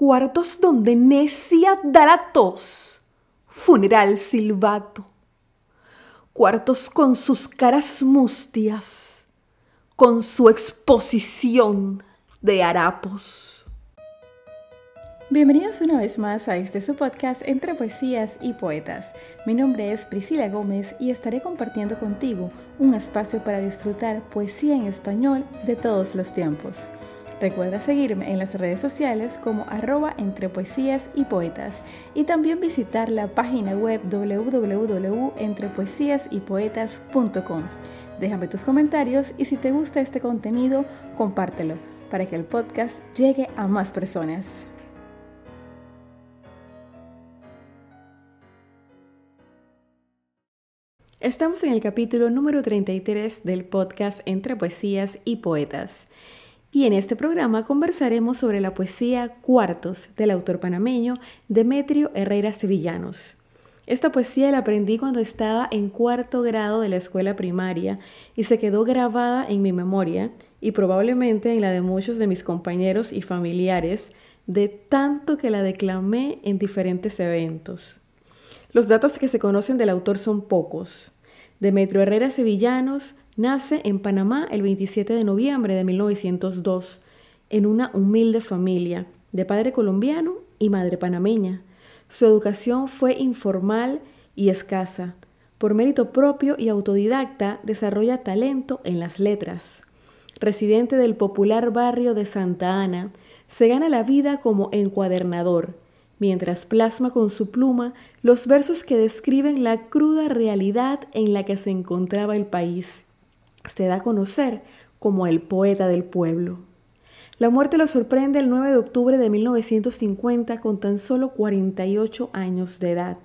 cuartos donde necia da la tos, funeral silbato, cuartos con sus caras mustias, con su exposición de harapos. Bienvenidos una vez más a este su podcast entre poesías y poetas. Mi nombre es Priscila Gómez y estaré compartiendo contigo un espacio para disfrutar poesía en español de todos los tiempos. Recuerda seguirme en las redes sociales como arroba entre poesías y poetas y también visitar la página web www.entrepoesiasypoetas.com. Déjame tus comentarios y si te gusta este contenido, compártelo para que el podcast llegue a más personas. Estamos en el capítulo número 33 del podcast Entre Poesías y Poetas y en este programa conversaremos sobre la poesía Cuartos del autor panameño Demetrio Herrera Sevillanos. Esta poesía la aprendí cuando estaba en cuarto grado de la escuela primaria y se quedó grabada en mi memoria y probablemente en la de muchos de mis compañeros y familiares de tanto que la declamé en diferentes eventos. Los datos que se conocen del autor son pocos. Demetrio Herrera Sevillanos Nace en Panamá el 27 de noviembre de 1902 en una humilde familia de padre colombiano y madre panameña. Su educación fue informal y escasa. Por mérito propio y autodidacta desarrolla talento en las letras. Residente del popular barrio de Santa Ana, se gana la vida como encuadernador, mientras plasma con su pluma los versos que describen la cruda realidad en la que se encontraba el país se da a conocer como el poeta del pueblo. La muerte lo sorprende el 9 de octubre de 1950 con tan solo 48 años de edad.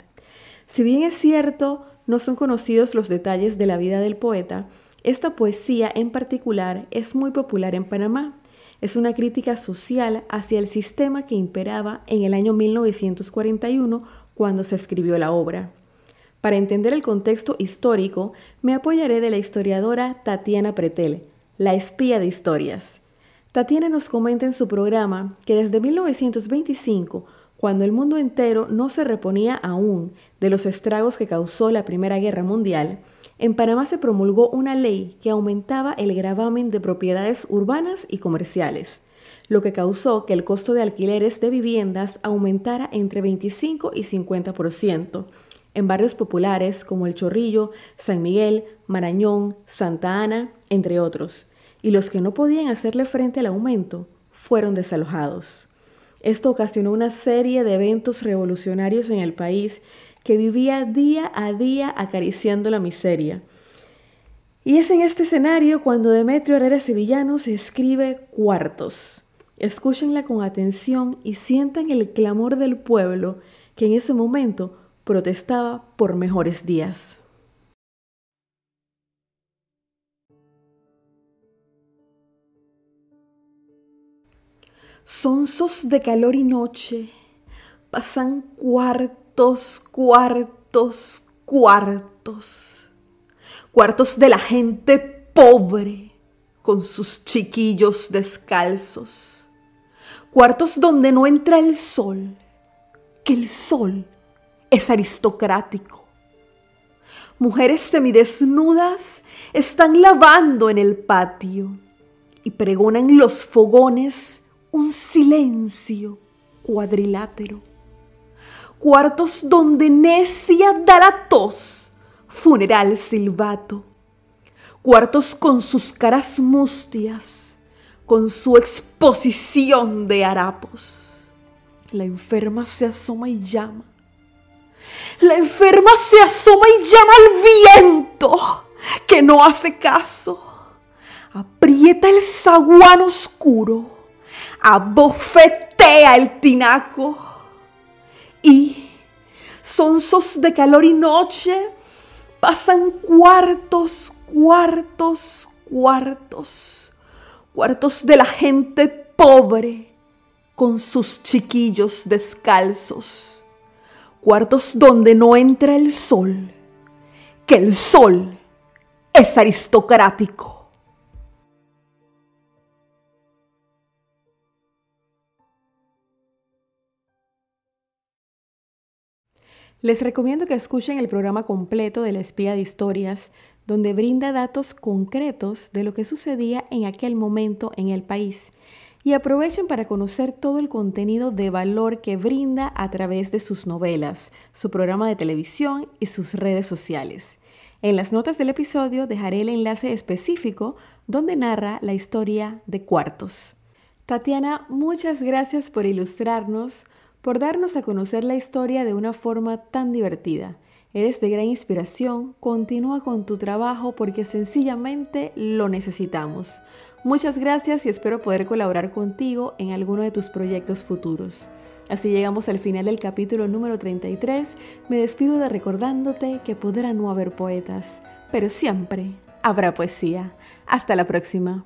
Si bien es cierto, no son conocidos los detalles de la vida del poeta, esta poesía en particular es muy popular en Panamá. Es una crítica social hacia el sistema que imperaba en el año 1941 cuando se escribió la obra. Para entender el contexto histórico, me apoyaré de la historiadora Tatiana Pretel, la espía de historias. Tatiana nos comenta en su programa que desde 1925, cuando el mundo entero no se reponía aún de los estragos que causó la Primera Guerra Mundial, en Panamá se promulgó una ley que aumentaba el gravamen de propiedades urbanas y comerciales, lo que causó que el costo de alquileres de viviendas aumentara entre 25 y 50%, en barrios populares como El Chorrillo, San Miguel, Marañón, Santa Ana, entre otros, y los que no podían hacerle frente al aumento fueron desalojados. Esto ocasionó una serie de eventos revolucionarios en el país que vivía día a día acariciando la miseria. Y es en este escenario cuando Demetrio Herrera Sevillano se escribe Cuartos. Escúchenla con atención y sientan el clamor del pueblo que en ese momento protestaba por mejores días. Sonsos de calor y noche pasan cuartos, cuartos, cuartos. Cuartos de la gente pobre con sus chiquillos descalzos. Cuartos donde no entra el sol, que el sol es aristocrático. Mujeres semidesnudas están lavando en el patio y pregonan los fogones un silencio cuadrilátero. Cuartos donde necia da la tos, funeral silbato. Cuartos con sus caras mustias, con su exposición de harapos. La enferma se asoma y llama la enferma se asoma y llama al viento, que no hace caso. Aprieta el zaguán oscuro, abofetea el tinaco. Y, sonsos de calor y noche, pasan cuartos, cuartos, cuartos, cuartos de la gente pobre con sus chiquillos descalzos cuartos donde no entra el sol, que el sol es aristocrático. Les recomiendo que escuchen el programa completo de la espía de historias, donde brinda datos concretos de lo que sucedía en aquel momento en el país. Y aprovechen para conocer todo el contenido de valor que brinda a través de sus novelas, su programa de televisión y sus redes sociales. En las notas del episodio dejaré el enlace específico donde narra la historia de Cuartos. Tatiana, muchas gracias por ilustrarnos, por darnos a conocer la historia de una forma tan divertida. Eres de gran inspiración, continúa con tu trabajo porque sencillamente lo necesitamos. Muchas gracias y espero poder colaborar contigo en alguno de tus proyectos futuros. Así llegamos al final del capítulo número 33. Me despido de recordándote que podrá no haber poetas, pero siempre habrá poesía. Hasta la próxima.